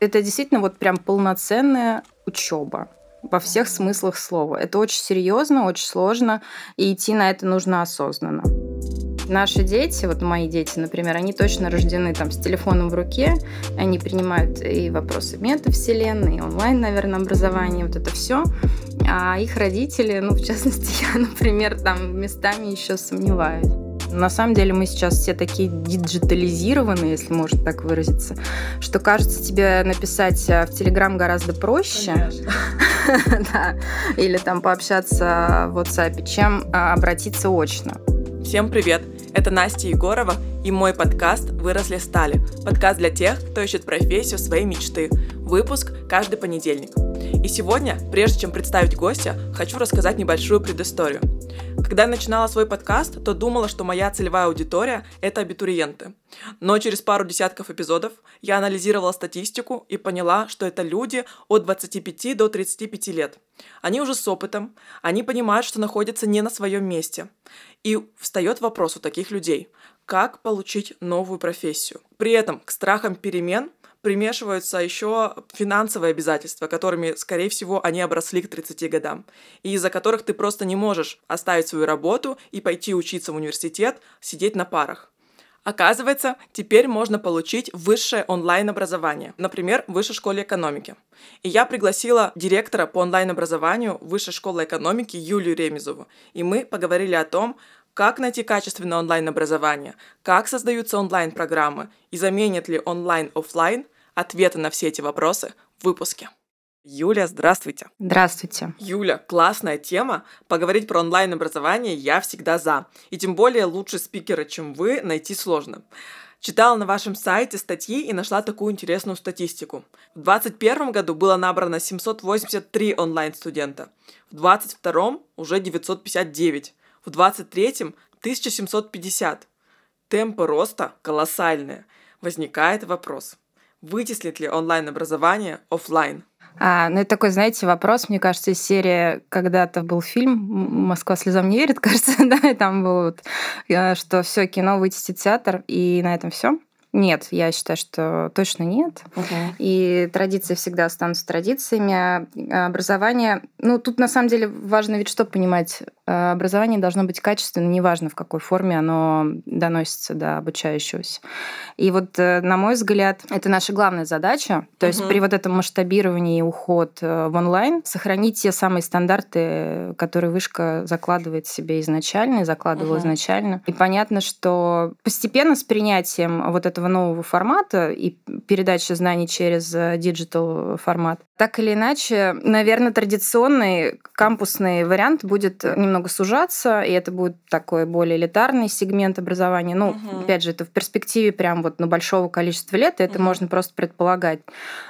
Это действительно вот прям полноценная учеба во всех смыслах слова. Это очень серьезно, очень сложно, и идти на это нужно осознанно. Наши дети, вот мои дети, например, они точно рождены там с телефоном в руке, они принимают и вопросы метавселенной, и онлайн, наверное, образование, вот это все. А их родители, ну, в частности, я, например, там местами еще сомневаюсь. На самом деле мы сейчас все такие диджитализированные, если можно так выразиться, что кажется тебе написать э, в Телеграм гораздо проще. да, или там пообщаться в WhatsApp, чем а, обратиться очно. Всем привет! Это Настя Егорова и мой подкаст «Выросли стали». Подкаст для тех, кто ищет профессию своей мечты. Выпуск каждый понедельник. И сегодня, прежде чем представить гостя, хочу рассказать небольшую предысторию. Когда я начинала свой подкаст, то думала, что моя целевая аудитория — это абитуриенты. Но через пару десятков эпизодов я анализировала статистику и поняла, что это люди от 25 до 35 лет. Они уже с опытом, они понимают, что находятся не на своем месте. И встает вопрос у таких людей, как получить новую профессию. При этом к страхам перемен примешиваются еще финансовые обязательства, которыми, скорее всего, они обросли к 30 годам, и из-за которых ты просто не можешь оставить свою работу и пойти учиться в университет, сидеть на парах. Оказывается, теперь можно получить высшее онлайн-образование, например, в Высшей школе экономики. И я пригласила директора по онлайн-образованию Высшей школы экономики Юлию Ремезову, и мы поговорили о том, как найти качественное онлайн-образование, как создаются онлайн-программы и заменит ли онлайн офлайн Ответы на все эти вопросы в выпуске. Юля, здравствуйте. Здравствуйте. Юля, классная тема. Поговорить про онлайн-образование я всегда за. И тем более лучше спикера, чем вы, найти сложно. Читала на вашем сайте статьи и нашла такую интересную статистику. В 2021 году было набрано 783 онлайн-студента, в 2022 уже 959, в 2023 1750. Темпы роста колоссальные. Возникает вопрос – Вытеслит ли онлайн-образование офлайн? А, ну, это такой, знаете, вопрос, мне кажется, из серии когда-то был фильм «Москва слезам не верит», кажется, да, и там было вот, э, что все кино вытеснит театр, и на этом все. Нет, я считаю, что точно нет. Uh-huh. И традиции всегда останутся традициями. А образование, ну тут на самом деле важно ведь что понимать. Э, образование должно быть качественным, неважно в какой форме оно доносится до обучающегося. И вот, э, на мой взгляд, это наша главная задача. То uh-huh. есть при вот этом масштабировании и уход э, в онлайн сохранить те самые стандарты, которые вышка закладывает себе изначально, закладывала uh-huh. изначально. И понятно, что постепенно с принятием вот этого нового формата и передачи знаний через digital формат, так или иначе, наверное, традиционный кампусный вариант будет немного сужаться, и это будет такой более элитарный сегмент образования. Ну, угу. опять же, это в перспективе прям вот на большого количества лет, и это угу. можно просто предполагать.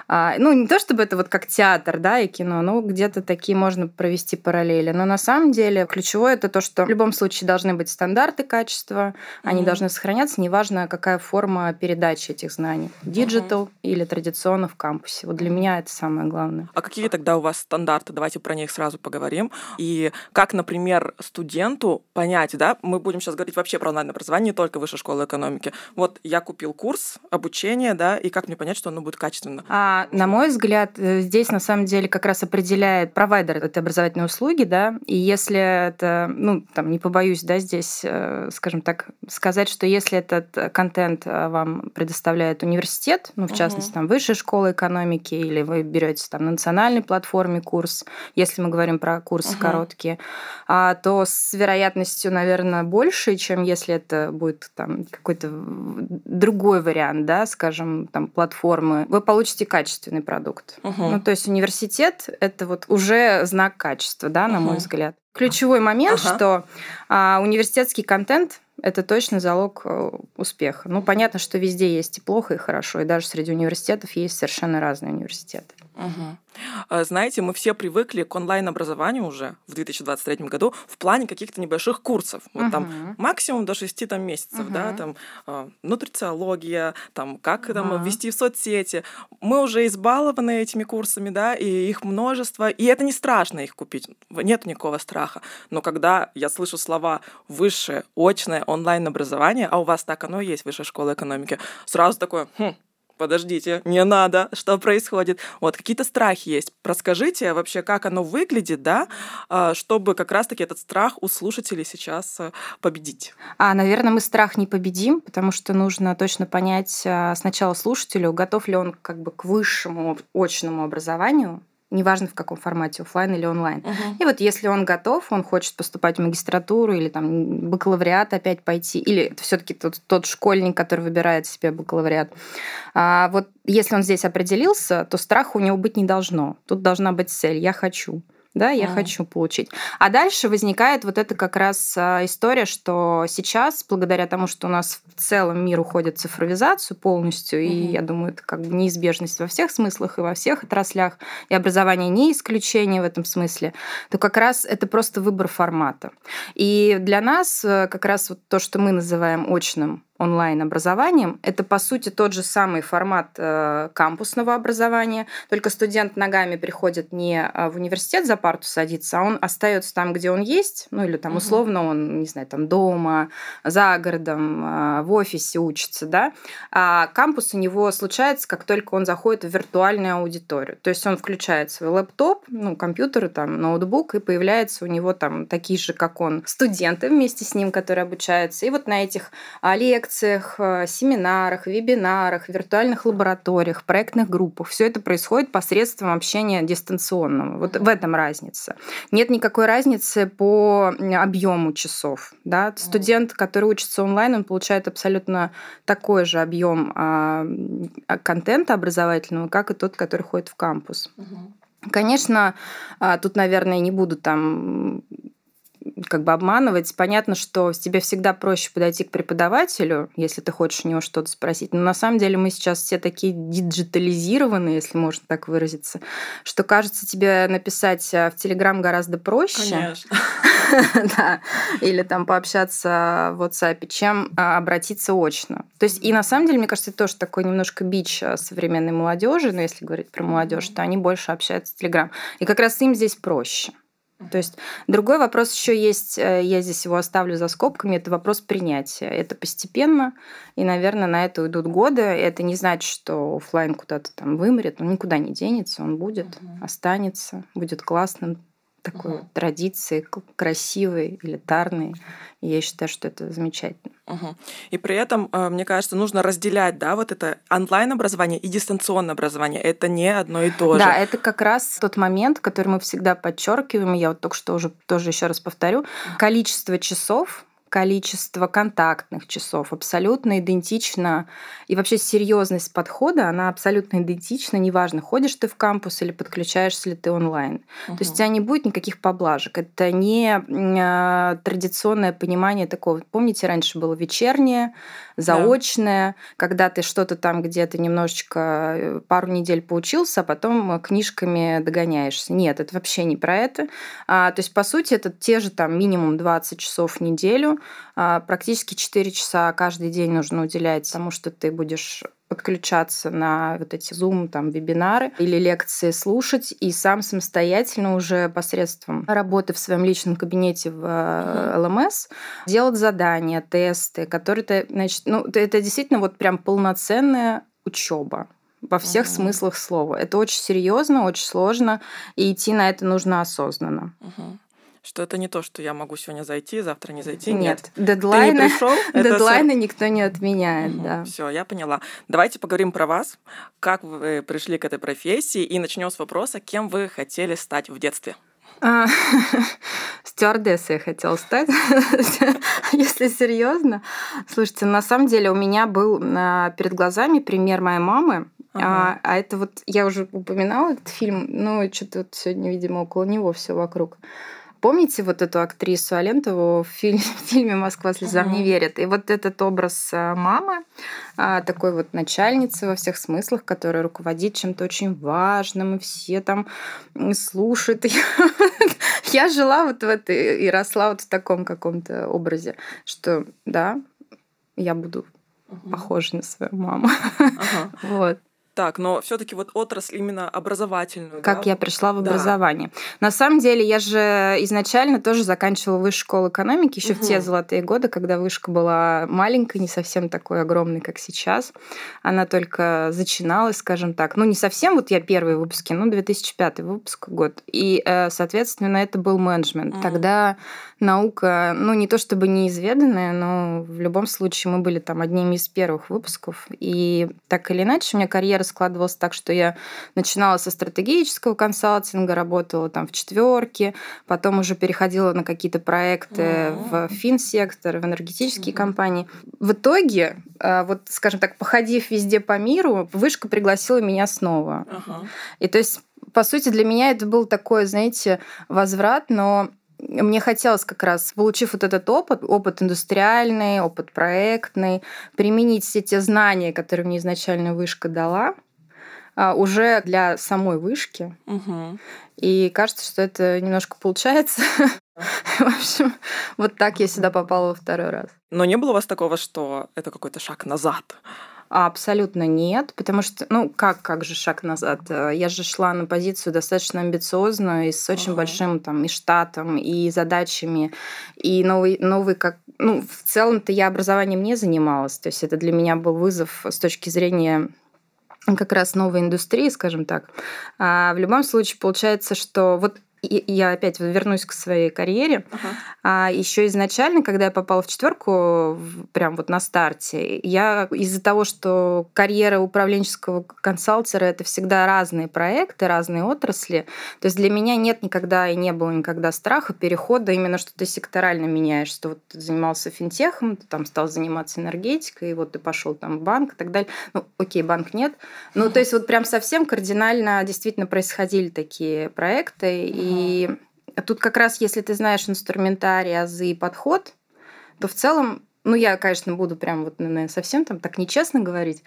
А, ну, не то чтобы это вот как театр, да, и кино, но где-то такие можно провести параллели. Но на самом деле ключевое это то, что в любом случае должны быть стандарты качества, угу. они должны сохраняться, неважно, какая форма передачи этих знаний. Digital угу. или традиционно в кампусе. Вот для меня это самое главное. А какие тогда у вас стандарты? Давайте про них сразу поговорим. И как, например, студенту понять, да, мы будем сейчас говорить вообще про онлайн-образование, не только высшей школы экономики. Вот я купил курс обучения, да, и как мне понять, что оно будет качественно? А, на мой взгляд, э, здесь на самом деле как раз определяет провайдер этой образовательной услуги, да, и если это, ну, там, не побоюсь, да, здесь, э, скажем так, сказать, что если этот контент э, вам предоставляет университет, ну, в частности, угу. там, высшая школа экономики, или вы берете там на национальной платформе курс, если мы говорим про курсы uh-huh. короткие, а, то с вероятностью, наверное, больше, чем если это будет там какой-то другой вариант, да, скажем, там платформы, вы получите качественный продукт. Uh-huh. Ну, то есть университет это вот уже знак качества, да, на uh-huh. мой взгляд. Ключевой момент, ага. что а, университетский контент это точно залог э, успеха. Ну, понятно, что везде есть и плохо, и хорошо, и даже среди университетов есть совершенно разные университеты. Угу. Знаете, мы все привыкли к онлайн-образованию уже в 2023 году в плане каких-то небольших курсов. Вот угу. там максимум до 6 там, месяцев, угу. да, там э, нутрициология, там как угу. там ввести в соцсети. Мы уже избалованы этими курсами, да, и их множество, и это не страшно их купить, нет никакого страха. Но когда я слышу слова высшее, очное онлайн-образование, а у вас так оно и есть, высшая школа экономики, сразу такое, хм, подождите, не надо, что происходит? Вот какие-то страхи есть. Расскажите вообще, как оно выглядит, да, а, чтобы как раз-таки этот страх у слушателей сейчас э, победить. А, наверное, мы страх не победим, потому что нужно точно понять а, сначала слушателю, готов ли он как бы к высшему очному образованию, неважно в каком формате, офлайн или онлайн. Uh-huh. И вот если он готов, он хочет поступать в магистратуру или там бакалавриат опять пойти, или это все-таки тот, тот школьник, который выбирает себе бакалавриат. А вот если он здесь определился, то страха у него быть не должно. Тут должна быть цель. Я хочу да, я mm. хочу получить. А дальше возникает вот эта как раз а, история, что сейчас, благодаря тому, что у нас в целом мир уходит в цифровизацию полностью, mm-hmm. и я думаю, это как бы неизбежность во всех смыслах и во всех отраслях, и образование не исключение в этом смысле, то как раз это просто выбор формата. И для нас э, как раз вот то, что мы называем очным онлайн-образованием. Это, по сути, тот же самый формат э, кампусного образования, только студент ногами приходит не э, в университет за парту садиться, а он остается там, где он есть, ну или там условно он, не знаю, там дома, за городом, э, в офисе учится, да. А кампус у него случается, как только он заходит в виртуальную аудиторию. То есть он включает свой лэптоп, ну, компьютер, там, ноутбук, и появляется у него там такие же, как он, студенты вместе с ним, которые обучаются. И вот на этих лекциях лекциях, э, семинарах, вебинарах, виртуальных лабораториях, проектных группах. Все это происходит посредством общения дистанционного. Вот в этом разница. Нет никакой разницы по объему часов. Да? Студент, который учится онлайн, он получает абсолютно такой же объем а, контента образовательного, как и тот, который ходит в кампус. Конечно, а, тут, наверное, не буду там как бы обманывать. Понятно, что тебе всегда проще подойти к преподавателю, если ты хочешь у него что-то спросить. Но на самом деле мы сейчас все такие диджитализированные, если можно так выразиться, что кажется тебе написать э, в Телеграм гораздо проще. Конечно. да, или там пообщаться в WhatsApp, чем а, обратиться очно. То есть, и на самом деле, мне кажется, это тоже такой немножко бич э, современной молодежи, но если говорить про молодежь, то они больше общаются в Телеграм. И как раз им здесь проще. То есть другой вопрос еще есть, э, я здесь его оставлю за скобками, это вопрос принятия. Это постепенно, и, наверное, на это уйдут годы. Это не значит, что офлайн куда-то там вымрет, он никуда не денется, он будет, угу. останется, будет классным, такой угу. традиции, красивой, элитарной. И я считаю, что это замечательно. Угу. И при этом, э, мне кажется, нужно разделять, да, вот это онлайн-образование и дистанционное образование. Это не одно и то же. Да, это как раз тот момент, который мы всегда подчеркиваем. Я вот только что уже тоже еще раз повторю. Количество часов количество контактных часов абсолютно идентично. И вообще серьезность подхода, она абсолютно идентична. Неважно, ходишь ты в кампус или подключаешься ли ты онлайн. Угу. То есть у тебя не будет никаких поблажек. Это не э, традиционное понимание такого. Помните, раньше было вечернее, заочное, да. когда ты что-то там где-то немножечко э, пару недель поучился, а потом книжками догоняешься. Нет, это вообще не про это. А, то есть, по сути, это те же там минимум 20 часов в неделю, а, практически 4 часа каждый день нужно уделять тому, что ты будешь подключаться на вот эти Zoom, там, вебинары или лекции слушать и сам самостоятельно уже посредством работы в своем личном кабинете в ЛМС делать задания, тесты, которые ты, значит, ну, это действительно вот прям полноценная учеба во всех uh-huh. смыслах слова. Это очень серьезно, очень сложно, и идти на это нужно осознанно. Uh-huh что это не то, что я могу сегодня зайти, завтра не зайти. Нет, нет. дедлайны, не пришел, дедлайны никто не отменяет. Угу, да. Все, я поняла. Давайте поговорим про вас, как вы пришли к этой профессии, и начнем с вопроса, кем вы хотели стать в детстве. А, стюардессой я хотела стать, если серьезно. Слушайте, на самом деле у меня был а, перед глазами пример моей мамы, ага. а, а это вот я уже упоминала этот фильм, ну что-то вот сегодня, видимо, около него все вокруг. Помните вот эту актрису Алентову в фильме, в фильме «Москва слезам не верит»? И вот этот образ э, мамы, а, такой вот начальницы во всех смыслах, которая руководит чем-то очень важным, и все там слушают. Я жила вот в этой и росла вот в таком каком-то образе, что да, я буду похожа на свою маму. Вот. Так, но все-таки вот отрасль именно образовательную. Как да? я пришла в Да. образование. На самом деле, я же изначально тоже заканчивала высшую школу экономики еще в те золотые годы, когда вышка была маленькой, не совсем такой огромной, как сейчас. Она только зачиналась, скажем так. Ну, не совсем вот я первые выпуски, ну, 2005 выпуск год. И, э, соответственно, это был менеджмент. Мгм. Тогда наука, ну, не то чтобы неизведанная, но в любом случае мы были там одними из первых выпусков. И так или иначе у меня карьера складывалась так, что я начинала со стратегического консалтинга, работала там в четверке, потом уже переходила на какие-то проекты в Мгм. финсектор, в энергетические Мгм. компании. В итоге, э, вот, скажем так, походив везде по миру, вышка пригласила меня снова. Ага. И то есть, по сути, для меня это был такой, знаете, возврат, но мне хотелось как раз, получив вот этот опыт, опыт индустриальный, опыт проектный, применить все те знания, которые мне изначально вышка дала, а, уже для самой вышки. Мгм. И кажется, что это немножко получается. В общем, вот так я сюда попала во второй раз. Но не было у вас такого, что это какой-то шаг назад? А, Абсолютно нет, потому что, ну, как, как же шаг назад? Э, Я же шла на позицию достаточно амбициозную и с очень Ага. большим там и штатом, и задачами, и новый, новый как... Ну, в целом-то я образованием не занималась, то есть это для меня был вызов с точки зрения как раз новой индустрии, скажем так. А в любом случае получается, что вот и- я опять вернусь к своей карьере. Ага. А еще изначально, когда я попала в четверку, прям вот на старте, я из-за того, что карьера управленческого консалтера это всегда разные проекты, разные отрасли, то есть для меня нет никогда и не было никогда страха перехода именно, что ты секторально меняешь, что вот ты занимался финтехом, ты там стал заниматься энергетикой, и вот ты пошел там в банк и так далее. Ну, окей, банк нет. Ну, то есть вот прям совсем кардинально действительно происходили такие проекты, и тут как раз, если ты знаешь инструментарий, азы и подход, то в целом, ну, я, конечно, буду прям вот, наверное, совсем там так нечестно говорить,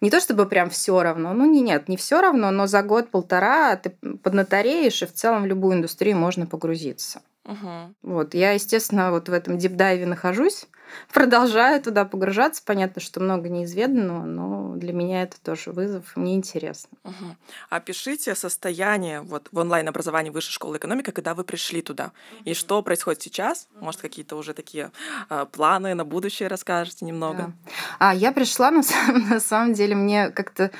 не то чтобы прям все равно, ну не, нет, не все равно, но за год-полтора ты поднатореешь, и в целом в любую индустрию можно погрузиться. Мгм. Вот, я, естественно, вот в этом дипдайве нахожусь, продолжаю туда погружаться. Понятно, что много неизведанного, но для меня это тоже вызов, мне интересно. Мгм. Опишите состояние вот в онлайн-образовании Высшей школы экономики, когда вы пришли туда. И что происходит сейчас? Может, какие-то уже такие а, планы на будущее расскажете немного? Да. А я пришла, на самом, на самом деле, мне как-то,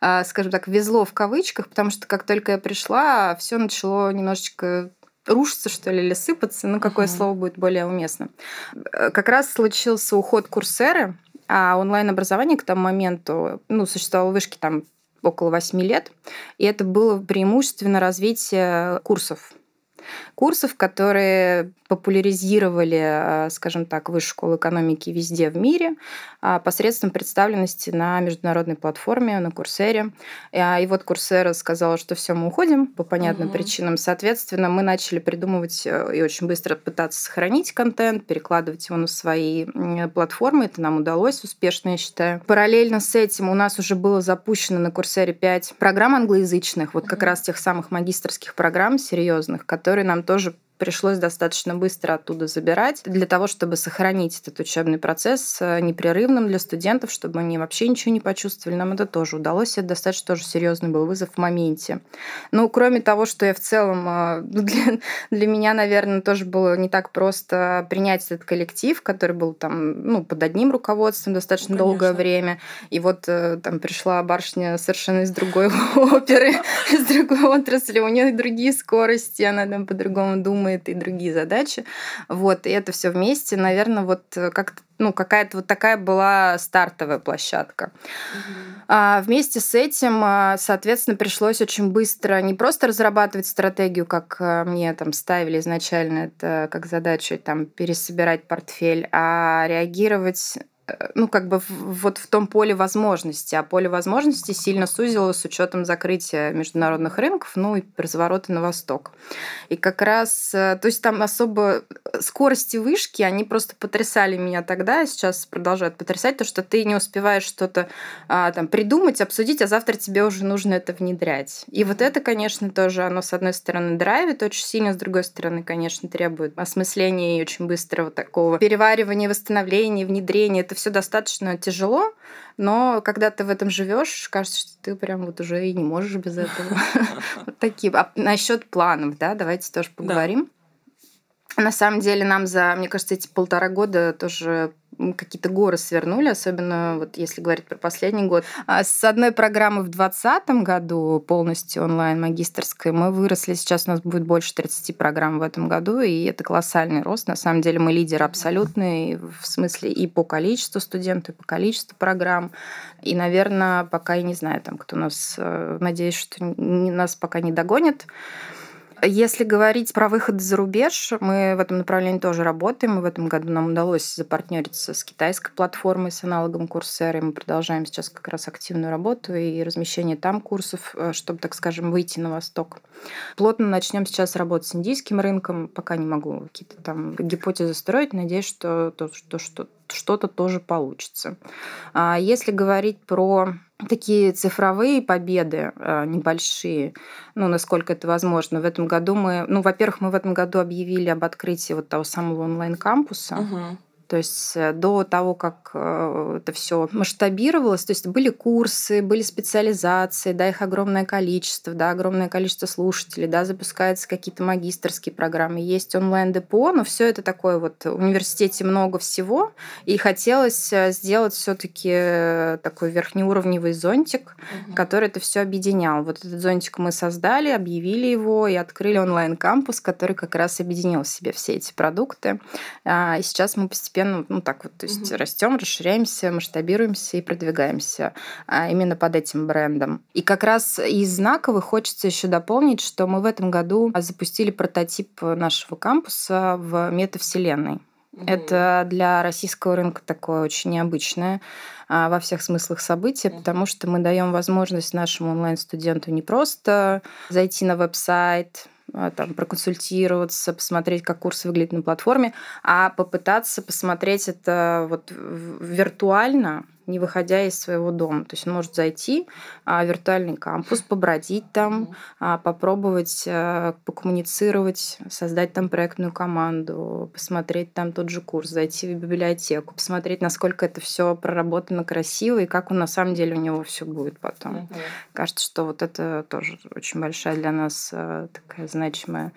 а, скажем так, везло в кавычках, потому что как только я пришла, все начало немножечко рушиться, что ли, или сыпаться, ну, какое Мгм. слово будет более уместно. Э, Как раз случился уход Курсеры, а онлайн-образование к тому моменту, ну, существовало в вышке там около восьми лет, и это было преимущественно развитие курсов. Курсов, которые популяризировали, э, скажем так, высшую школу экономики везде в мире а, посредством представленности на международной платформе, на Курсере. А, И вот Курсера сказала, что все, мы уходим по понятным Мгм. причинам. Соответственно, мы начали придумывать э, и очень быстро пытаться сохранить контент, перекладывать его на свои платформы. Это нам удалось успешно, я считаю. Параллельно с этим у нас уже было запущено на Курсере 5 программ англоязычных, вот как Мгм. раз тех самых магистрских программ серьезных, которые нам тоже пришлось достаточно быстро оттуда забирать для того, чтобы сохранить этот учебный процесс э, непрерывным для студентов, чтобы они вообще ничего не почувствовали. Нам это тоже удалось. Это достаточно тоже серьезный был вызов в моменте. Ну, кроме того, что я в целом э, для, для меня, наверное, тоже было не так просто принять этот коллектив, который был там, ну, под одним руководством достаточно Ну, долгое время. И вот э, там пришла барышня совершенно из другой оперы, из другой отрасли, у нее другие скорости, она там по-другому думает и другие задачи. Вот, и это все вместе, наверное, вот э, как ну, какая-то вот такая была стартовая площадка. Мгм. А вместе с этим, а, соответственно, пришлось очень быстро не просто разрабатывать стратегию, как а, мне там ставили изначально это как задачу там пересобирать портфель, а реагировать э, ну, как бы вот в том поле возможностей. А поле возможностей сильно сузилось с учетом закрытия международных рынков, ну и разворота на восток. И как раз, э, то есть там особо э, скорости вышки, они просто потрясали меня тогда, и сейчас продолжают потрясать, то, что ты не успеваешь что-то а, там придумать, обсудить, а завтра тебе уже нужно это внедрять. И вот это, конечно, тоже, оно, с одной стороны, драйвит очень сильно, с другой стороны, конечно, требует осмысления и очень быстрого такого переваривания, восстановления, внедрения. Это все достаточно тяжело, но когда ты в этом живешь, кажется, что ты прям вот уже и не можешь без этого. Вот такие. А насчет планов, да, давайте тоже поговорим. На самом деле нам за, мне кажется, эти полтора года тоже какие-то горы свернули, особенно вот если говорить про последний год. А с одной программы в 2020 году, полностью онлайн магистрской, мы выросли. Сейчас у нас будет больше 30 программ в этом году, и это колоссальный рост. На самом деле мы лидер абсолютный в смысле и по количеству студентов, и по количеству программ. И, наверное, пока я не знаю, там, кто нас, э, надеюсь, что нас пока не догонит. Если говорить про выход за рубеж, мы в этом направлении тоже работаем. И в этом году нам удалось запартнериться с китайской платформой, с аналогом Курсеры. Мы продолжаем сейчас как раз активную работу и размещение там курсов, э, чтобы, так скажем, выйти на восток. Плотно начнем сейчас работать с индийским рынком. Пока не могу какие-то там гипотезы строить. Надеюсь, что, то, что, что что-то тоже получится. А если говорить про такие цифровые победы э, небольшие, ну, насколько это возможно. В этом году мы, ну, во-первых, мы в этом году объявили об открытии вот того самого онлайн-кампуса. Угу. То есть э, до того, как э, это все масштабировалось, то есть были курсы, были специализации, да, их огромное количество, да, огромное количество слушателей, да, запускаются какие-то магистрские программы, есть онлайн-депо, но все это такое вот в университете много всего, и хотелось э, сделать все-таки такой верхнеуровневый зонтик, угу. который это все объединял. Вот этот зонтик мы создали, объявили его и открыли онлайн-кампус, который как раз объединил в себе все эти продукты. А, и сейчас мы постепенно постепенно, ну так вот, то есть угу. растем, расширяемся, масштабируемся и продвигаемся а, именно под этим брендом. И как раз из знаковых хочется еще дополнить, что мы в этом году запустили прототип нашего кампуса в метавселенной. Это для российского рынка такое очень необычное а, во всех смыслах события, потому что мы даем возможность нашему онлайн-студенту не просто зайти на веб-сайт, там, проконсультироваться, посмотреть, как курс выглядит на платформе, а попытаться посмотреть это вот виртуально, не выходя из своего дома. То есть он может зайти а, в виртуальный кампус, побродить там, а, попробовать а, покоммуницировать, создать там проектную команду, посмотреть там тот же курс, зайти в библиотеку, посмотреть, насколько это все проработано красиво и как он на самом деле у него все будет потом. Угу. Кажется, что вот это тоже очень большая для нас такая значимая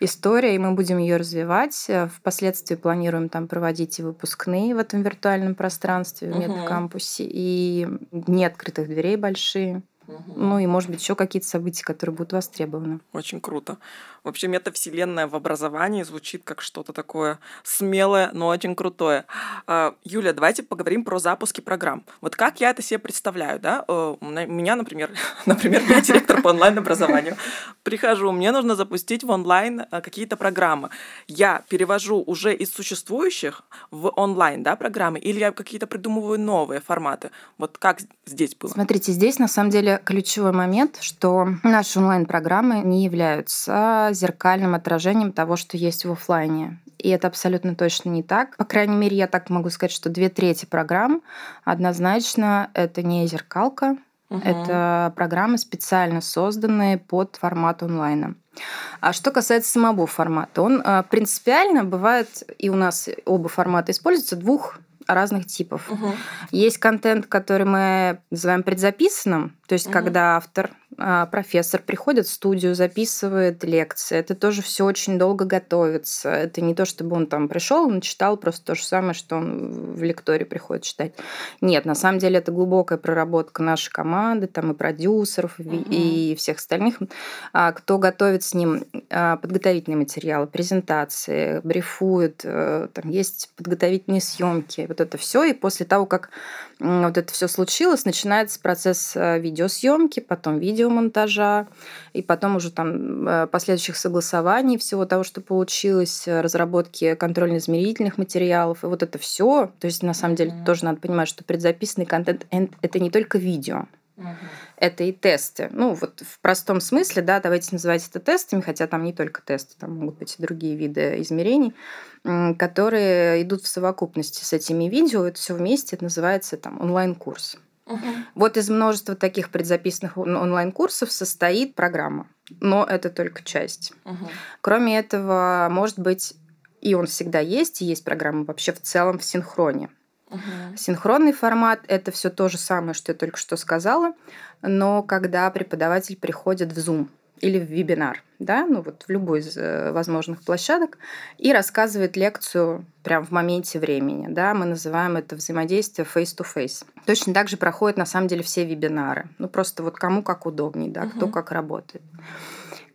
история, и мы будем ее развивать. Впоследствии планируем там проводить и выпускные в этом виртуальном пространстве, в медкампусе кампусе, и дни открытых дверей большие. Угу. Ну и, может быть, еще какие-то события, которые будут востребованы. Очень круто. Вообще метавселенная в образовании звучит как что-то такое смелое, но очень крутое. А, Юля, давайте поговорим про запуски программ. Вот как я это себе представляю, да? Э, у меня, например, например, я директор по онлайн-образованию. Прихожу, мне нужно запустить в онлайн э, какие-то программы. Я перевожу уже из существующих в онлайн, да, программы, или я какие-то придумываю новые форматы? Вот как здесь было? Смотрите, здесь на самом деле ключевой момент, что наши онлайн-программы не являются зеркальным отражением того, что есть в офлайне. И это абсолютно точно не так. По крайней мере, я так могу сказать, что две трети программ однозначно это не зеркалка, Угу. Это программы, специально созданные под формат онлайна. А что касается самого формата, он а, принципиально бывает, и у нас оба формата используются, двух разных типов. Угу. Есть контент, который мы называем предзаписанным, то есть угу. когда автор профессор приходит в студию, записывает лекции. Это тоже все очень долго готовится. Это не то, чтобы он там пришел, и читал просто то же самое, что он в лектории приходит читать. Нет, на самом деле это глубокая проработка нашей команды, там и продюсеров, угу. и всех остальных, а, кто готовит с ним а, подготовительные материалы, презентации, брифует, э, там есть подготовительные съемки, вот это все. И после того, как вот это все случилось, начинается процесс э, видеосъемки, потом видеомонтажа, и потом уже там э, последующих согласований всего того, что получилось, э, разработки контрольно-измерительных материалов, и вот это все. То есть на самом деле mm-hmm. тоже надо понимать, что предзаписанный контент это не только видео. Mm-hmm. Это и тесты. Ну, вот в простом смысле, да, давайте называть это тестами, хотя там не только тесты, там могут быть и другие виды измерений которые идут в совокупности с этими видео. Это все вместе, это называется там онлайн-курс. Угу. Вот из множества таких предзаписанных онлайн-курсов состоит программа, но это только часть. Угу. Кроме этого, может быть, и он всегда есть, и есть программа вообще в целом в синхроне. Угу. Синхронный формат – это все то же самое, что я только что сказала, но когда преподаватель приходит в Zoom или в вебинар, да, ну вот в любой из э, возможных площадок, и рассказывает лекцию прямо в моменте времени, да, мы называем это взаимодействие face-to-face. Точно так же проходят на самом деле все вебинары, ну просто вот кому как удобнее, да, угу. кто как работает.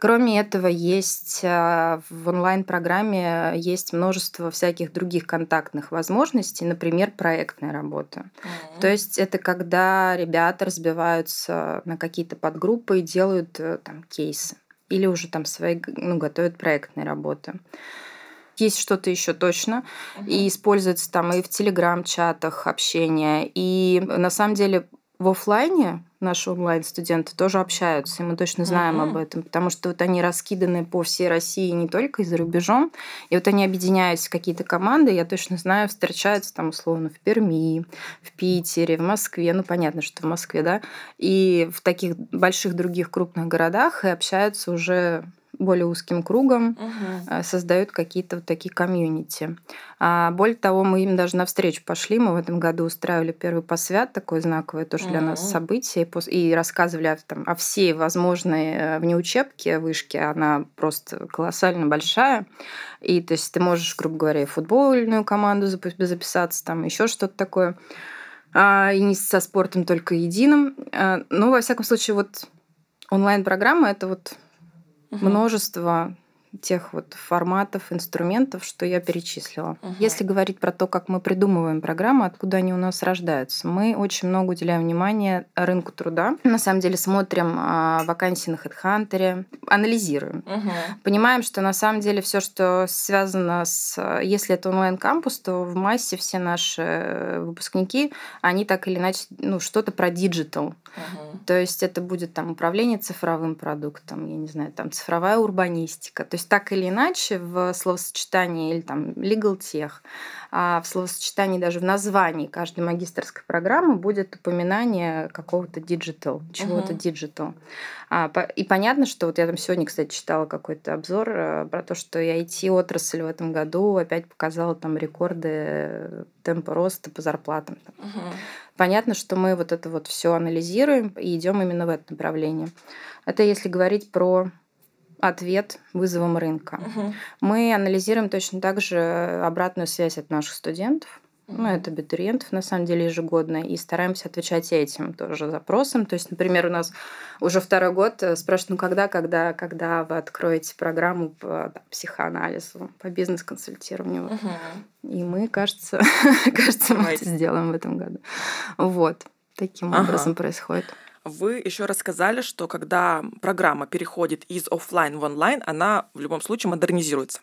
Кроме этого, есть э, в онлайн-программе есть множество всяких других контактных возможностей, например, проектная работа. Mm-hmm. То есть это когда ребята разбиваются на какие-то подгруппы и делают э, там кейсы или уже там свои, ну, готовят проектные работы есть что-то еще точно, uh-huh. и используется там и в телеграм-чатах общение. И на самом деле в офлайне наши онлайн-студенты тоже общаются, и мы точно знаем mm-hmm. об этом, потому что вот они раскиданы по всей России, не только и за рубежом, и вот они объединяются в какие-то команды, я точно знаю, встречаются там условно в Перми, в Питере, в Москве, ну понятно, что в Москве, да, и в таких больших других крупных городах и общаются уже более узким кругом, угу. создают какие-то вот такие комьюнити. А более того, мы им даже навстречу пошли. Мы в этом году устраивали первый посвят, такое знаковое тоже угу. для нас событие, и рассказывали о, там, о всей возможной э, внеучебке вышки. Она просто колоссально большая. И то есть ты можешь, грубо говоря, футбольную команду записаться, там еще что-то такое. А, и не со спортом только единым. А, ну, во всяком случае, вот онлайн-программа это вот угу. множество тех вот форматов, инструментов, что я перечислила. Угу. Если говорить про то, как мы придумываем программы, откуда они у нас рождаются, мы очень много уделяем внимания рынку труда. На самом деле смотрим а, вакансии на HeadHunter, анализируем. Угу. Понимаем, что на самом деле все, что связано с... Если это онлайн-кампус, то в массе все наши выпускники, они так или иначе, ну, что-то про digital. Угу. То есть это будет там управление цифровым продуктом, я не знаю, там цифровая урбанистика. То есть так или иначе в словосочетании или там legal tech, а в словосочетании даже в названии каждой магистрской программы будет упоминание какого-то digital, чего-то digital. А, и понятно, что вот я там сегодня, кстати, читала какой-то обзор э, про то, что и IT-отрасль в этом году опять показала там рекорды темпа роста по зарплатам. Понятно, что мы вот это вот все анализируем и идем именно в это направление. Это если говорить про ответ вызовам рынка. Угу. Мы анализируем точно так же обратную связь от наших студентов. Ну, это абитуриентов, на самом деле, ежегодно, и стараемся отвечать этим тоже запросам. То есть, например, у нас уже второй год э, спрашивают, ну, когда, когда, когда вы откроете программу по там, психоанализу, по бизнес-консультированию. Угу. И мы, кажется, кажется, мы это сделаем в этом году. Вот. Таким ага. образом происходит. Вы еще рассказали, что когда программа переходит из офлайн в онлайн, она в любом случае модернизируется.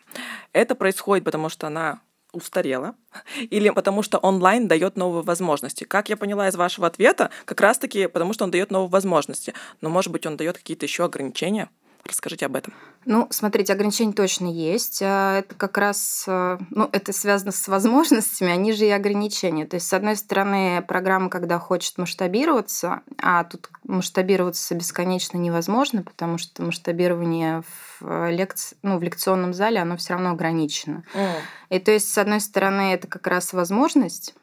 Это происходит, потому что она устарела, или потому что онлайн дает новые возможности. Как я поняла из вашего ответа, как раз-таки потому что он дает новые возможности. Но, может быть, он дает какие-то еще ограничения? Расскажите об этом. Ну, смотрите, ограничения точно есть. А, это как раз, а, ну, это связано с возможностями, они же и ограничения. То есть, с одной стороны, программа, когда хочет масштабироваться, а тут масштабироваться бесконечно невозможно, потому что масштабирование в, лекци... ну, в лекционном зале, оно все равно ограничено. Мм. И то есть, с одной стороны, это как раз возможность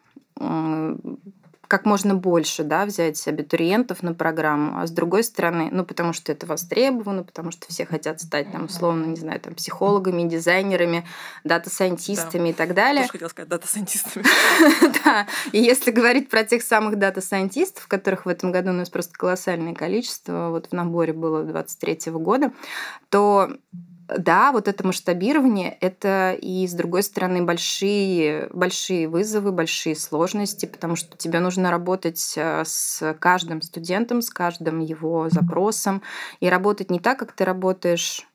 как можно больше да, взять абитуриентов на программу, а с другой стороны, ну, потому что это востребовано, потому что все хотят стать, там, условно, не знаю, там, психологами, дизайнерами, дата-сайентистами да. и так далее. Я хотела сказать дата-сайентистами. Да, и если говорить про тех самых дата-сайентистов, которых в этом году у нас просто колоссальное количество, вот в наборе было 23 года, то да, вот это масштабирование, это и, с другой стороны, большие, большие вызовы, большие сложности, потому что тебе нужно работать э, с каждым студентом, с каждым его запросом, и работать не так, как ты работаешь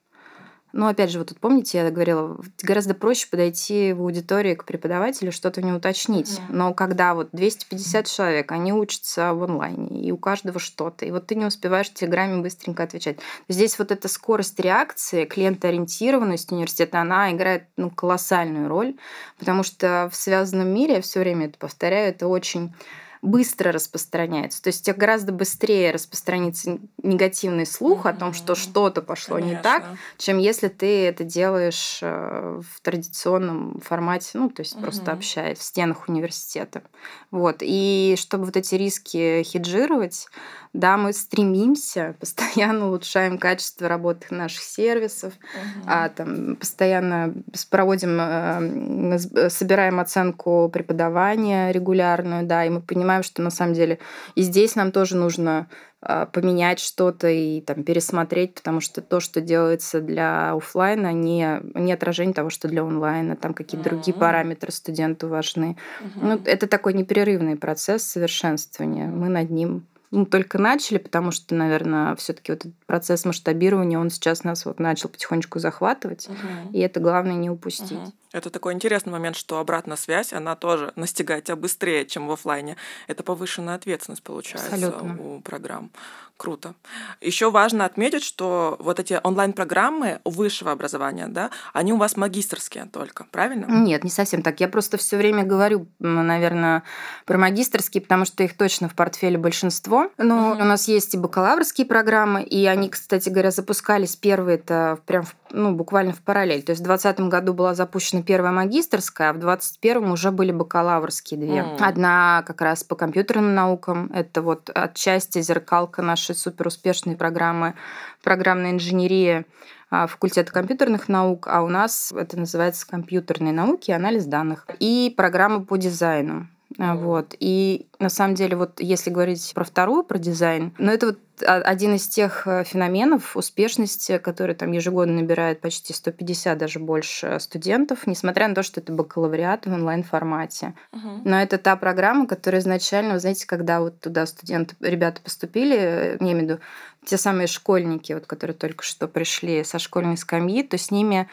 но опять же, вот тут помните, я говорила, гораздо проще подойти в аудиторию к преподавателю, что-то не уточнить. Но когда вот 250 человек, они учатся в онлайне, и у каждого что-то, и вот ты не успеваешь в Телеграме быстренько отвечать. Здесь вот эта скорость реакции, клиентоориентированность университета, она играет ну, колоссальную роль, потому что в связанном мире, я все время это повторяю, это очень быстро распространяется. То есть у тебя гораздо быстрее распространится негативный слух mm-hmm. о том, что что-то пошло Конечно. не так, чем если ты это делаешь э, в традиционном формате, ну, то есть mm-hmm. просто общаясь в стенах университета. Вот. И чтобы вот эти риски хеджировать, да, мы стремимся, постоянно улучшаем качество работы наших сервисов, угу. а, там, постоянно проводим, э, собираем оценку преподавания регулярную, да, и мы понимаем, что на самом деле и здесь нам тоже нужно а, поменять что-то и там пересмотреть, потому что то, что делается для офлайна, не, не отражение того, что для онлайна, там какие-то mm-hmm. другие параметры студенту важны. Mm-hmm. Ну, это такой непрерывный процесс совершенствования. Мы над ним ну, только начали, потому что, наверное, все-таки вот этот процесс масштабирования, он сейчас нас вот начал потихонечку захватывать, угу. и это главное не упустить. Угу. Это такой интересный момент, что обратная связь, она тоже настигает тебя быстрее, чем в офлайне. Это повышенная ответственность получается Абсолютно. у программ. Круто. Еще важно отметить, что вот эти онлайн-программы высшего образования, да, они у вас магистрские только, правильно? Нет, не совсем так. Я просто все время говорю, наверное, про магистрские, потому что их точно в портфеле большинство. Но uh-huh. у нас есть и бакалаврские программы, и они, кстати говоря, запускались первые это прям ну, буквально в параллель. То есть в 2020 году была запущена первая магистрская, а в 2021 уже были бакалаврские две. Mm. Одна как раз по компьютерным наукам. Это вот отчасти зеркалка нашей суперуспешной программы программная инженерия а, факультета компьютерных наук, а у нас это называется компьютерные науки и анализ данных. И программа по дизайну. Mm. Вот. И на самом деле, вот если говорить про вторую, про дизайн, ну это вот один из тех э, феноменов успешности, который там ежегодно набирает почти 150, даже больше студентов, несмотря на то, что это бакалавриат в онлайн-формате. Uh-huh. Но это та программа, которая изначально, вы знаете, когда вот туда студенты, ребята поступили, не имею в виду, те самые школьники, вот, которые только что пришли со школьной скамьи, то с ними а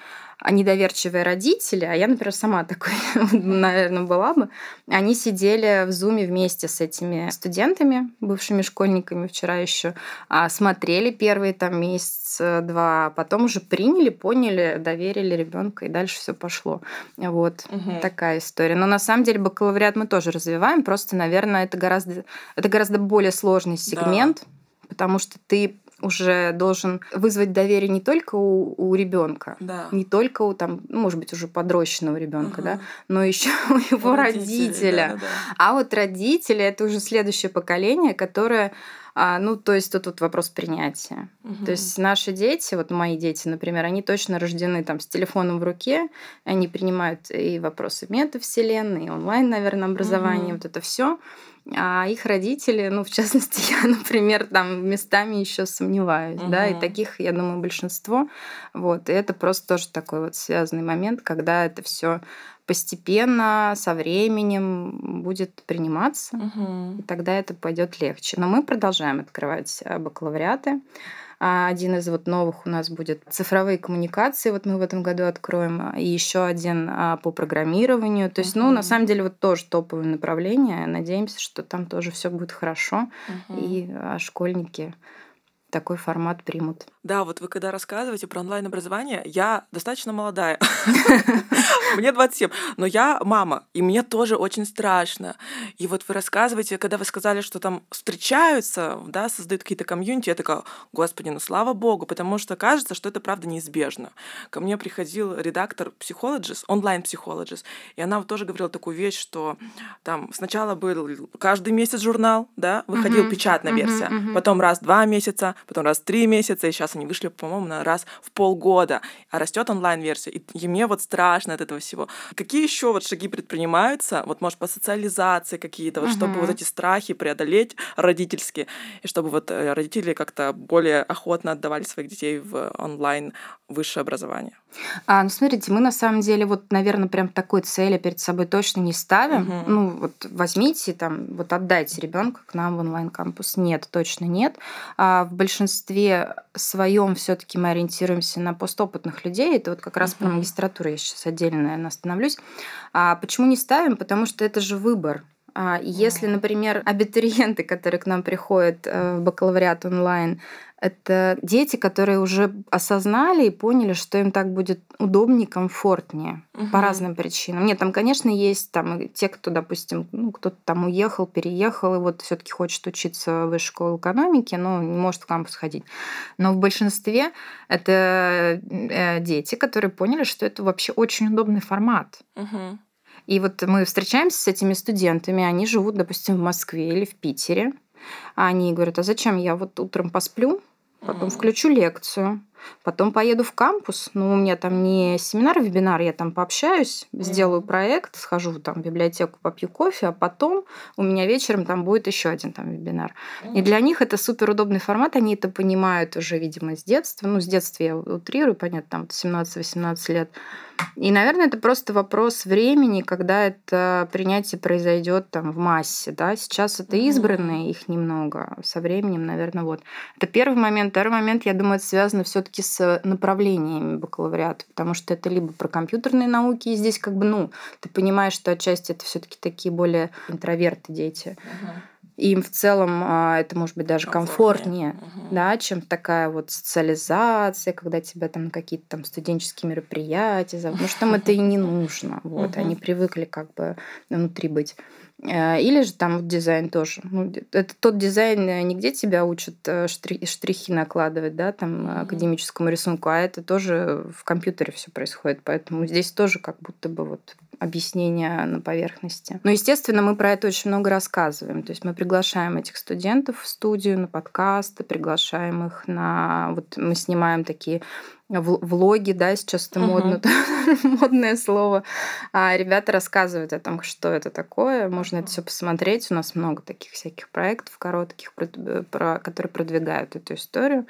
недоверчивые родители, а я, например, сама такой, наверное, была бы, они сидели в зуме вместе с этими студентами, бывшими школьниками вчера еще, а смотрели первые там месяц-два, потом уже приняли, поняли, доверили ребенка, и дальше все пошло. Вот угу. такая история. Но на самом деле бакалавриат мы тоже развиваем, просто, наверное, это гораздо, это гораздо более сложный сегмент, да. потому что ты уже должен вызвать доверие не только у, у ребенка, да. не только у там, ну, может быть, уже подрощенного ребенка, угу. да, но еще у его родителей, родителя. Да, да. А вот родители это уже следующее поколение, которое а, ну, то есть тут вот вопрос принятия. Угу. То есть наши дети, вот мои дети, например, они точно рождены там с телефоном в руке, они принимают и вопросы метавселенной, и онлайн, наверное, образование, угу. вот это все. А их родители, ну, в частности, я, например, там местами еще сомневаюсь, угу. да, и таких, я думаю, большинство. Вот, и это просто тоже такой вот связанный момент, когда это все постепенно, со временем будет приниматься, угу. и тогда это пойдет легче. Но мы продолжаем открывать э, бакалавриаты. А один из вот новых у нас будет цифровые коммуникации, вот мы в этом году откроем, и еще один а, по программированию. То есть, uh-huh. ну, на самом деле, вот тоже топовое направление. Надеемся, что там тоже все будет хорошо, uh-huh. и а, школьники такой формат примут. Да, вот вы когда рассказываете про онлайн-образование, я достаточно молодая. Мне 27, но я мама, и мне тоже очень страшно. И вот вы рассказываете, когда вы сказали, что там встречаются, да, создают какие-то комьюнити, я такая, господи, ну слава богу, потому что кажется, что это правда неизбежно. Ко мне приходил редактор психологист, онлайн-психологист, и она тоже говорила такую вещь, что там сначала был каждый месяц журнал, да, выходил печатная версия, потом раз в два месяца, потом раз в три месяца, и сейчас они вышли, по-моему, на раз в полгода, а растет онлайн-версия. И, и мне вот страшно от этого всего. Какие еще вот шаги предпринимаются, вот, может, по социализации какие-то, вот, чтобы вот эти страхи преодолеть родительские, и чтобы вот э, родители как-то более охотно отдавали своих детей в онлайн высшее образование? А, ну, смотрите, мы на самом деле вот, наверное, прям такой цели перед собой точно не ставим. Угу. Ну, вот возьмите там, вот отдайте ребенка к нам в онлайн-кампус. Нет, точно нет. А в большинстве своем все-таки мы ориентируемся на постопытных людей. Это вот как раз угу. про магистратуру я сейчас отдельно, остановлюсь. А почему не ставим? Потому что это же выбор. А если, например, абитуриенты, которые к нам приходят э, в бакалавриат онлайн, это дети, которые уже осознали и поняли, что им так будет удобнее, комфортнее угу. по разным причинам. Нет, там, конечно, есть там те, кто, допустим, ну, кто-то там уехал, переехал, и вот все-таки хочет учиться в высшей школе экономики, но не может в кампус ходить. Но в большинстве это э, дети, которые поняли, что это вообще очень удобный формат. Угу. И вот мы встречаемся с этими студентами, они живут, допустим, в Москве или в Питере. А они говорят, а зачем я вот утром посплю, потом включу лекцию, Потом поеду в кампус, ну, у меня там не семинар, а вебинар, я там пообщаюсь, сделаю проект, схожу там в библиотеку, попью кофе, а потом у меня вечером там будет еще один там вебинар. И для них это супер удобный формат, они это понимают уже, видимо, с детства. Ну, с детства я утрирую, понятно, там 17-18 лет. И, наверное, это просто вопрос времени, когда это принятие произойдет там в массе. Да? Сейчас это избранные, их немного. Со временем, наверное, вот. Это первый момент. Второй момент, я думаю, это связано все все-таки с направлениями бакалавриата, потому что это либо про компьютерные науки, и здесь как бы, ну, ты понимаешь, что отчасти это все-таки такие более интроверты дети. Угу. Им в целом а, это может быть даже комфортнее, комфортнее угу. да, чем такая вот социализация, когда тебя там какие-то там студенческие мероприятия, потому что им это и не нужно. Вот, они привыкли как бы внутри быть. Э, или же там дизайн тоже. Ну, это тот дизайн, э, нигде тебя учат э, штрихи накладывать, да, там mm-hmm. академическому рисунку, а это тоже в компьютере все происходит. Поэтому здесь тоже как будто бы вот объяснения на поверхности. Но, естественно, мы про это очень много рассказываем. То есть мы приглашаем этих студентов в студию, на подкасты, приглашаем их на... Вот мы снимаем такие влоги, да, сейчас это модно, uh-huh. модное слово. А ребята рассказывают о том, что это такое. Можно это все посмотреть. У нас много таких всяких проектов коротких, про, про, которые продвигают эту историю.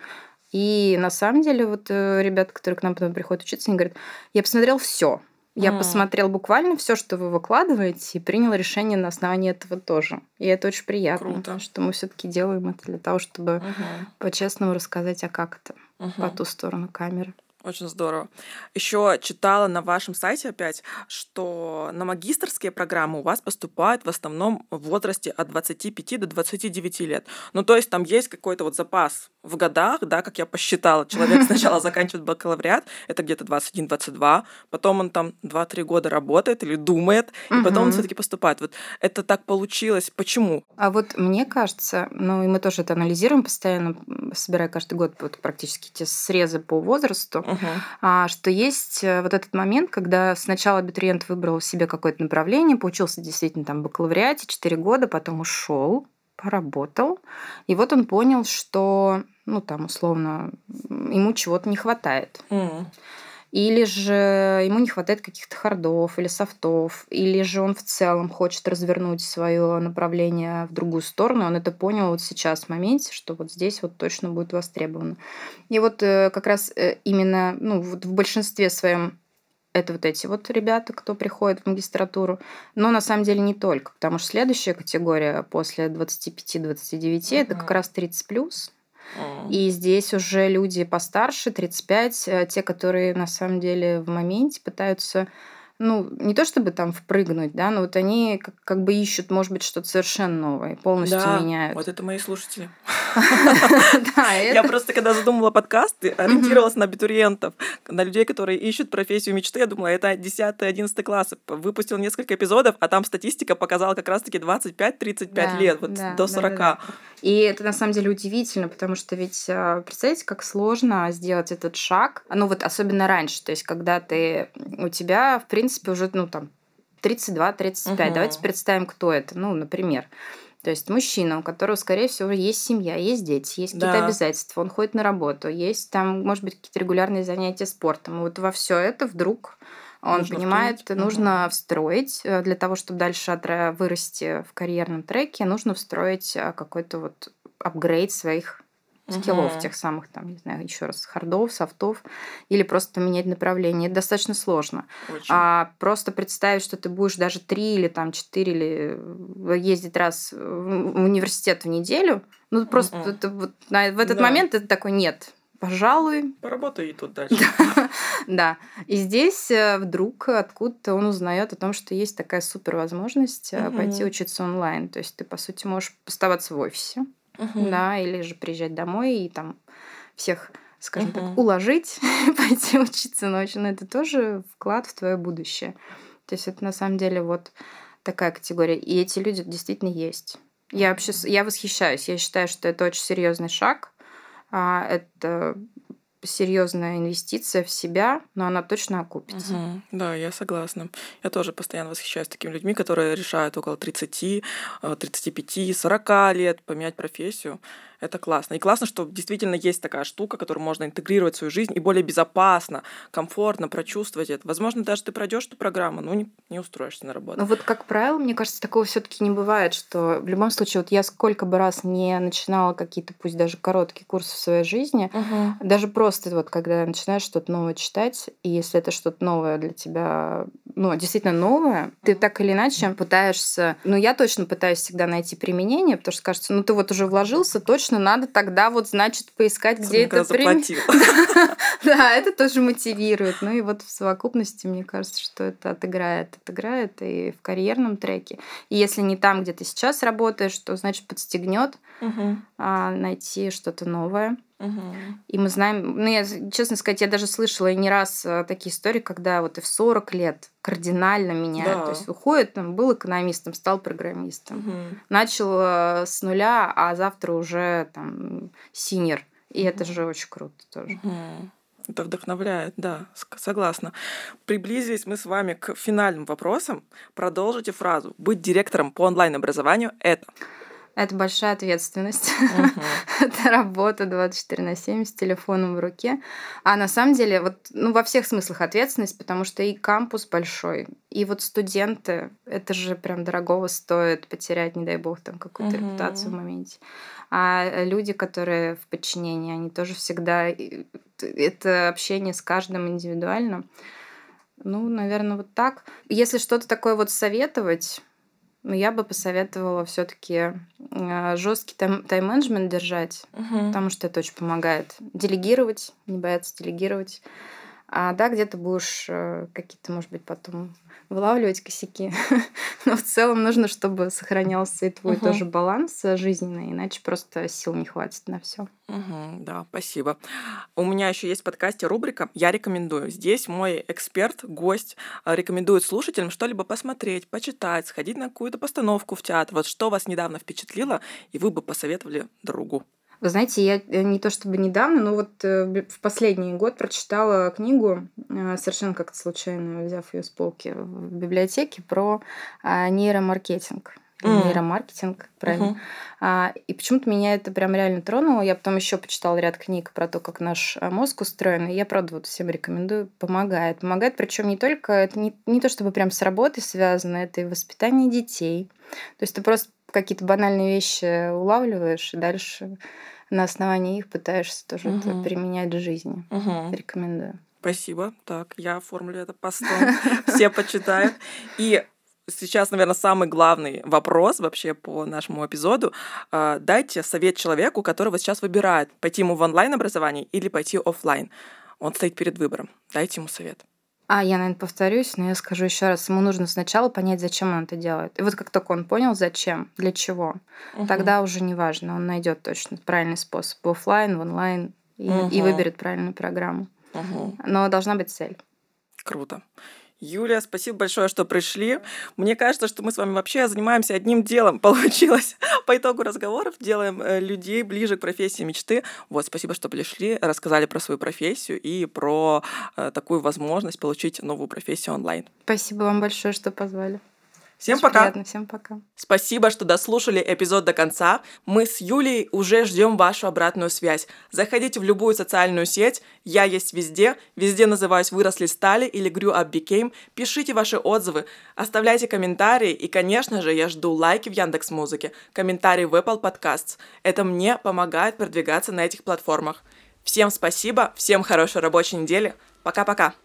И на самом деле вот э, ребята, которые к нам потом приходят учиться, они говорят, я посмотрел все. Я mm. посмотрел буквально все, что вы выкладываете, и принял решение на основании этого тоже. И это очень приятно, Круто. что мы все-таки делаем это для того, чтобы uh по-честному рассказать, а как это uh по ту сторону камеры. Очень здорово. Еще читала на вашем сайте опять, что на магистрские программы у вас поступают в основном в возрасте от 25 до 29 лет. Ну, то есть там есть какой-то вот запас в годах, да, как я посчитала. Человек сначала заканчивает бакалавриат, это где-то 21-22, потом он там 2-3 года работает или думает, и потом он все таки поступает. Вот это так получилось. Почему? А вот мне кажется, ну, и мы тоже это анализируем постоянно, собирая каждый год вот практически те срезы по возрасту, uh-huh. что есть э, вот этот момент, когда сначала абитуриент выбрал себе какое-то направление, поучился действительно там в бакалавриате 4 года, потом ушел, поработал, и вот он понял, что, ну там условно, ему чего-то не хватает. Uh-huh. Или же ему не хватает каких-то хардов или софтов, или же он в целом хочет развернуть свое направление в другую сторону. Он это понял вот сейчас в моменте, что вот здесь вот точно будет востребовано. И вот э, как раз э, именно ну, вот в большинстве своем это вот эти вот ребята, кто приходит в магистратуру. Но на самом деле не только, потому что следующая категория после 25-29 mm-hmm. это как раз 30 плюс. И здесь уже люди постарше, 35, э, те, которые на самом деле в моменте пытаются ну, не то чтобы там впрыгнуть, да, но вот они как, как бы ищут, может быть, что-то совершенно новое, полностью да, меняют. вот это мои слушатели. Я просто, когда задумывала подкаст, ориентировалась на абитуриентов, на людей, которые ищут профессию мечты. Я думала, это 10-11 класс. Выпустил несколько эпизодов, а там статистика показала как раз-таки 25-35 лет, вот до 40. И это на самом деле удивительно, потому что ведь а, представьте, как сложно сделать этот шаг, ну вот особенно раньше, то есть когда ты у тебя, в принципе, уже, ну там, 32-35. Угу. Давайте представим, кто это. Ну, например, то есть мужчина, у которого, скорее всего, есть семья, есть дети, есть да. какие-то обязательства, он ходит на работу, есть там, может быть, какие-то регулярные занятия спортом. И вот во все это вдруг он нужно понимает, встроить. нужно угу. встроить э, для того, чтобы дальше вырасти в карьерном треке, нужно встроить э, какой-то вот апгрейд своих скиллов, угу. тех самых, там, не знаю, еще раз, хардов, софтов, или просто менять направление. Это достаточно сложно. Очень. А просто представить, что ты будешь даже три или там четыре или э, ездить раз в университет в неделю, ну просто угу. это, вот, на, в этот да. момент это такой нет. Пожалуй. Поработай и тут дальше. да. И здесь э, вдруг откуда-то он узнает о том, что есть такая супер возможность угу. пойти учиться онлайн. То есть ты, по сути, можешь оставаться в офисе угу. да, или же приезжать домой и там всех скажем угу. так, уложить, пойти учиться ночью, но это тоже вклад в твое будущее. То есть это на самом деле вот такая категория. И эти люди действительно есть. Я вообще я восхищаюсь. Я считаю, что это очень серьезный шаг. А, это серьезная инвестиция в себя, но она точно окупится. Угу. Да, я согласна. Я тоже постоянно восхищаюсь такими людьми, которые решают около 30, 35, 40 лет поменять профессию это классно. И классно, что действительно есть такая штука, которую можно интегрировать в свою жизнь и более безопасно, комфортно прочувствовать это. Возможно, даже ты пройдешь эту программу, но не, не устроишься на работу. Ну вот, как правило, мне кажется, такого все таки не бывает, что в любом случае, вот я сколько бы раз не начинала какие-то, пусть даже короткие курсы в своей жизни, угу. даже просто вот когда начинаешь что-то новое читать, и если это что-то новое для тебя, ну, действительно новое, ты так или иначе пытаешься, ну, я точно пытаюсь всегда найти применение, потому что кажется, ну, ты вот уже вложился, точно точно надо тогда вот, значит, поискать, где это заплатил. Да, это тоже мотивирует. Ну и вот в совокупности, мне кажется, что это отыграет, отыграет и в карьерном треке. И если не там, где ты сейчас работаешь, то, значит, подстегнет а, найти что-то новое. Угу. И мы знаем, ну, я, честно сказать, я даже слышала не раз э, такие истории, когда вот и в 40 лет кардинально меняют. Да. То есть уходит, там, был экономистом, стал программистом. Угу. Начал э, с нуля, а завтра уже там синер. И угу. это же очень круто тоже. Угу. Это вдохновляет, да, согласна. Приблизились мы с вами к финальным вопросам. Продолжите фразу. Быть директором по онлайн-образованию — это... Это большая ответственность. Uh-huh. это работа 24 на 7 с телефоном в руке. А на самом деле, вот, ну, во всех смыслах ответственность, потому что и кампус большой, и вот студенты, это же прям дорогого стоит потерять, не дай бог, там какую-то uh-huh. репутацию в моменте. А люди, которые в подчинении, они тоже всегда... Это общение с каждым индивидуально. Ну, наверное, вот так. Если что-то такое вот советовать, но я бы посоветовала все-таки а, жесткий тайм-менеджмент держать, угу. потому что это очень помогает. Делегировать, не бояться делегировать. А да, где-то будешь э, какие-то, может быть, потом вылавливать косяки. Но в целом нужно, чтобы сохранялся и твой угу. тоже баланс жизненный, иначе просто сил не хватит на все. Угу, да, спасибо. У меня еще есть в подкасте рубрика «Я рекомендую». Здесь мой эксперт, гость э, рекомендует слушателям что-либо посмотреть, почитать, сходить на какую-то постановку в театр. Вот что вас недавно впечатлило, и вы бы посоветовали другу? Вы знаете, я э, не то чтобы недавно, но вот э, в последний год прочитала книгу, э, совершенно как-то случайно взяв ее с полки в библиотеке, про а, нейромаркетинг. Mm. Нейромаркетинг, правильно. Uh-huh. И почему-то меня это прям реально тронуло. Я потом еще почитала ряд книг про то, как наш мозг устроен. И я, правда, вот всем рекомендую. Помогает. Помогает, причем не только, это не, не то чтобы прям с работой связано, это и воспитание детей. То есть ты просто какие-то банальные вещи улавливаешь, и дальше на основании их пытаешься тоже угу. это применять в жизни. Угу. Рекомендую. Спасибо. Так, я оформлю это постом. Все почитают. И сейчас, наверное, самый главный вопрос вообще по нашему эпизоду. А, дайте совет человеку, которого сейчас выбирает, пойти ему в онлайн-образование или пойти офлайн. Он стоит перед выбором. Дайте ему совет. А, я, наверное, повторюсь, но я скажу еще раз. Ему нужно сначала понять, зачем он это делает. И вот как только он понял, зачем, для чего, угу. тогда уже не важно, он найдет точно правильный способ в офлайн, в онлайн и, угу. и выберет правильную программу. Угу. Но должна быть цель. Круто. Юлия, спасибо большое, что пришли. Мне кажется, что мы с вами вообще занимаемся одним делом. Получилось по итогу разговоров, делаем э, людей ближе к профессии мечты. Вот, спасибо, что пришли, рассказали про свою профессию и про э, такую возможность получить новую профессию онлайн. Спасибо вам большое, что позвали. Всем Очень пока. Приятно. Всем пока. Спасибо, что дослушали эпизод до конца. Мы с Юлей уже ждем вашу обратную связь. Заходите в любую социальную сеть. Я есть везде. Везде называюсь «Выросли стали» или «Grew up became». Пишите ваши отзывы, оставляйте комментарии. И, конечно же, я жду лайки в Яндекс Музыке, комментарии в Apple Podcasts. Это мне помогает продвигаться на этих платформах. Всем спасибо, всем хорошей рабочей недели. Пока-пока.